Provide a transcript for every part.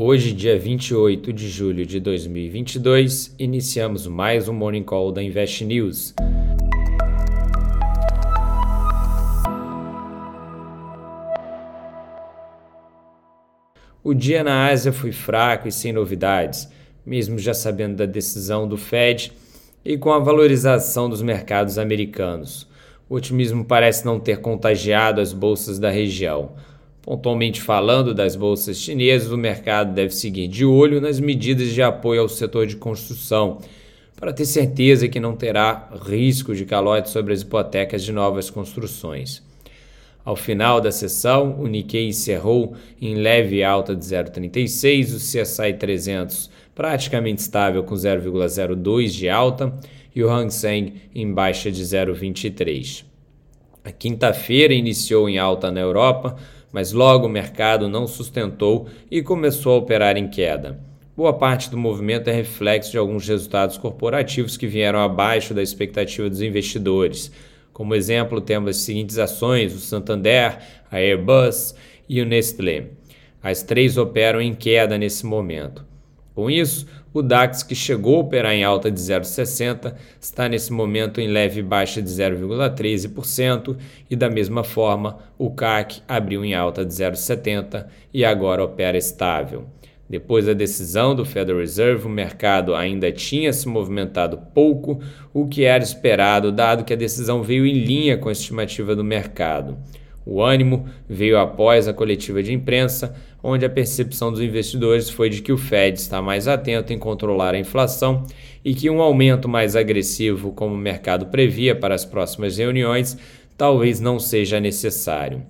Hoje, dia 28 de julho de 2022, iniciamos mais um Morning Call da Invest News. O dia na Ásia foi fraco e sem novidades, mesmo já sabendo da decisão do Fed e com a valorização dos mercados americanos. O otimismo parece não ter contagiado as bolsas da região. Pontualmente falando das bolsas chinesas, o mercado deve seguir de olho nas medidas de apoio ao setor de construção, para ter certeza que não terá risco de calote sobre as hipotecas de novas construções. Ao final da sessão, o Nikkei encerrou em leve alta de 0,36, o CSI 300 praticamente estável com 0,02 de alta e o Hang Seng em baixa de 0,23. A quinta-feira iniciou em alta na Europa, mas logo o mercado não sustentou e começou a operar em queda. Boa parte do movimento é reflexo de alguns resultados corporativos que vieram abaixo da expectativa dos investidores. Como exemplo, temos as seguintes ações: o Santander, a Airbus e o Nestlé. As três operam em queda nesse momento. Com isso, o DAX, que chegou a operar em alta de 0,60, está nesse momento em leve baixa de 0,13% e, da mesma forma, o CAC abriu em alta de 0,70 e agora opera estável. Depois da decisão do Federal Reserve, o mercado ainda tinha se movimentado pouco, o que era esperado, dado que a decisão veio em linha com a estimativa do mercado. O ânimo veio após a coletiva de imprensa, onde a percepção dos investidores foi de que o Fed está mais atento em controlar a inflação e que um aumento mais agressivo, como o mercado previa para as próximas reuniões, talvez não seja necessário.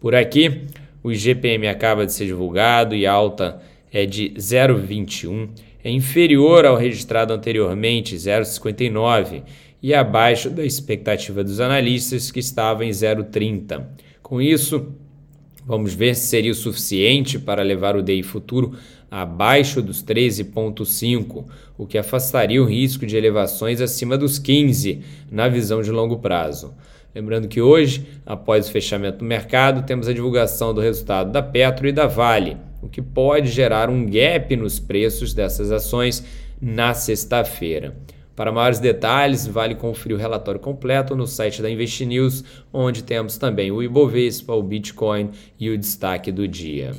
Por aqui, o IGPM acaba de ser divulgado e a alta é de 0,21, é inferior ao registrado anteriormente, 0,59, e abaixo da expectativa dos analistas, que estava em 0,30. Com isso, vamos ver se seria o suficiente para levar o DI futuro abaixo dos 13,5, o que afastaria o risco de elevações acima dos 15 na visão de longo prazo. Lembrando que hoje, após o fechamento do mercado, temos a divulgação do resultado da Petro e da Vale, o que pode gerar um gap nos preços dessas ações na sexta-feira. Para maiores detalhes, vale conferir o relatório completo no site da InvestNews, onde temos também o Ibovespa, o Bitcoin e o destaque do dia.